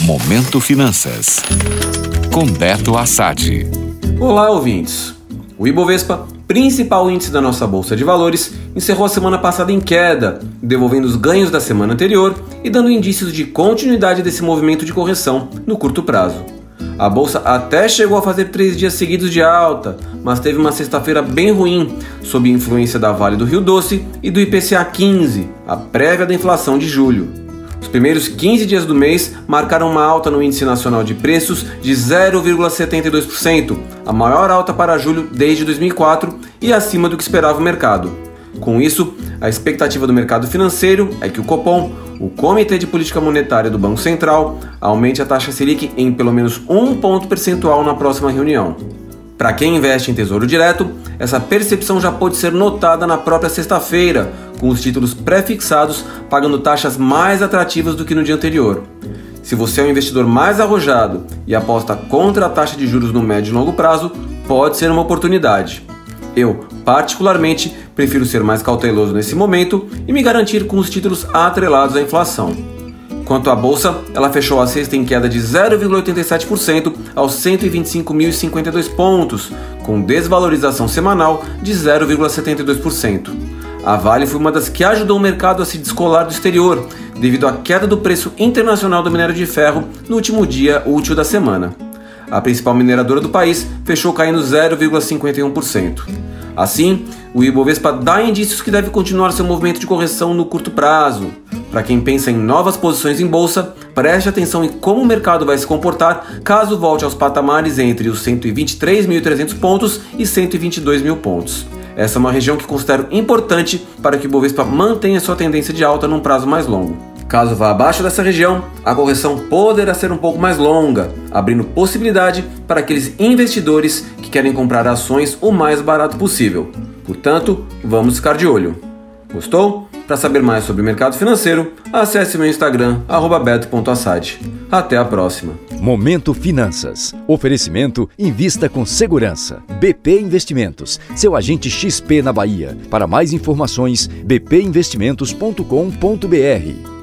Momento Finanças. Com Beto Assad. Olá, ouvintes. O Ibovespa, principal índice da nossa bolsa de valores, encerrou a semana passada em queda, devolvendo os ganhos da semana anterior e dando indícios de continuidade desse movimento de correção no curto prazo. A bolsa até chegou a fazer três dias seguidos de alta, mas teve uma sexta-feira bem ruim, sob influência da Vale do Rio Doce e do IPCA 15, a prévia da inflação de julho. Os primeiros 15 dias do mês marcaram uma alta no Índice Nacional de Preços de 0,72%, a maior alta para julho desde 2004 e acima do que esperava o mercado. Com isso, a expectativa do mercado financeiro é que o Copom, o Comitê de Política Monetária do Banco Central, aumente a taxa Selic em pelo menos um ponto percentual na próxima reunião. Para quem investe em tesouro direto, essa percepção já pode ser notada na própria sexta-feira, com os títulos pré-fixados pagando taxas mais atrativas do que no dia anterior. Se você é um investidor mais arrojado e aposta contra a taxa de juros no médio e longo prazo, pode ser uma oportunidade. Eu, particularmente, prefiro ser mais cauteloso nesse momento e me garantir com os títulos atrelados à inflação. Quanto à bolsa, ela fechou a sexta em queda de 0,87% aos 125.052 pontos, com desvalorização semanal de 0,72%. A Vale foi uma das que ajudou o mercado a se descolar do exterior, devido à queda do preço internacional do minério de ferro no último dia útil da semana. A principal mineradora do país fechou caindo 0,51%. Assim, o Ibovespa dá indícios que deve continuar seu movimento de correção no curto prazo. Para quem pensa em novas posições em bolsa, preste atenção em como o mercado vai se comportar caso volte aos patamares entre os 123.300 pontos e 122 mil pontos. Essa é uma região que considero importante para que o Bovespa mantenha sua tendência de alta num prazo mais longo. Caso vá abaixo dessa região, a correção poderá ser um pouco mais longa, abrindo possibilidade para aqueles investidores que querem comprar ações o mais barato possível. Portanto, vamos ficar de olho. Gostou? Para saber mais sobre o mercado financeiro, acesse meu Instagram, beto.assad. Até a próxima. Momento Finanças. Oferecimento Invista com Segurança. BP Investimentos, seu agente XP na Bahia. Para mais informações, bpinvestimentos.com.br.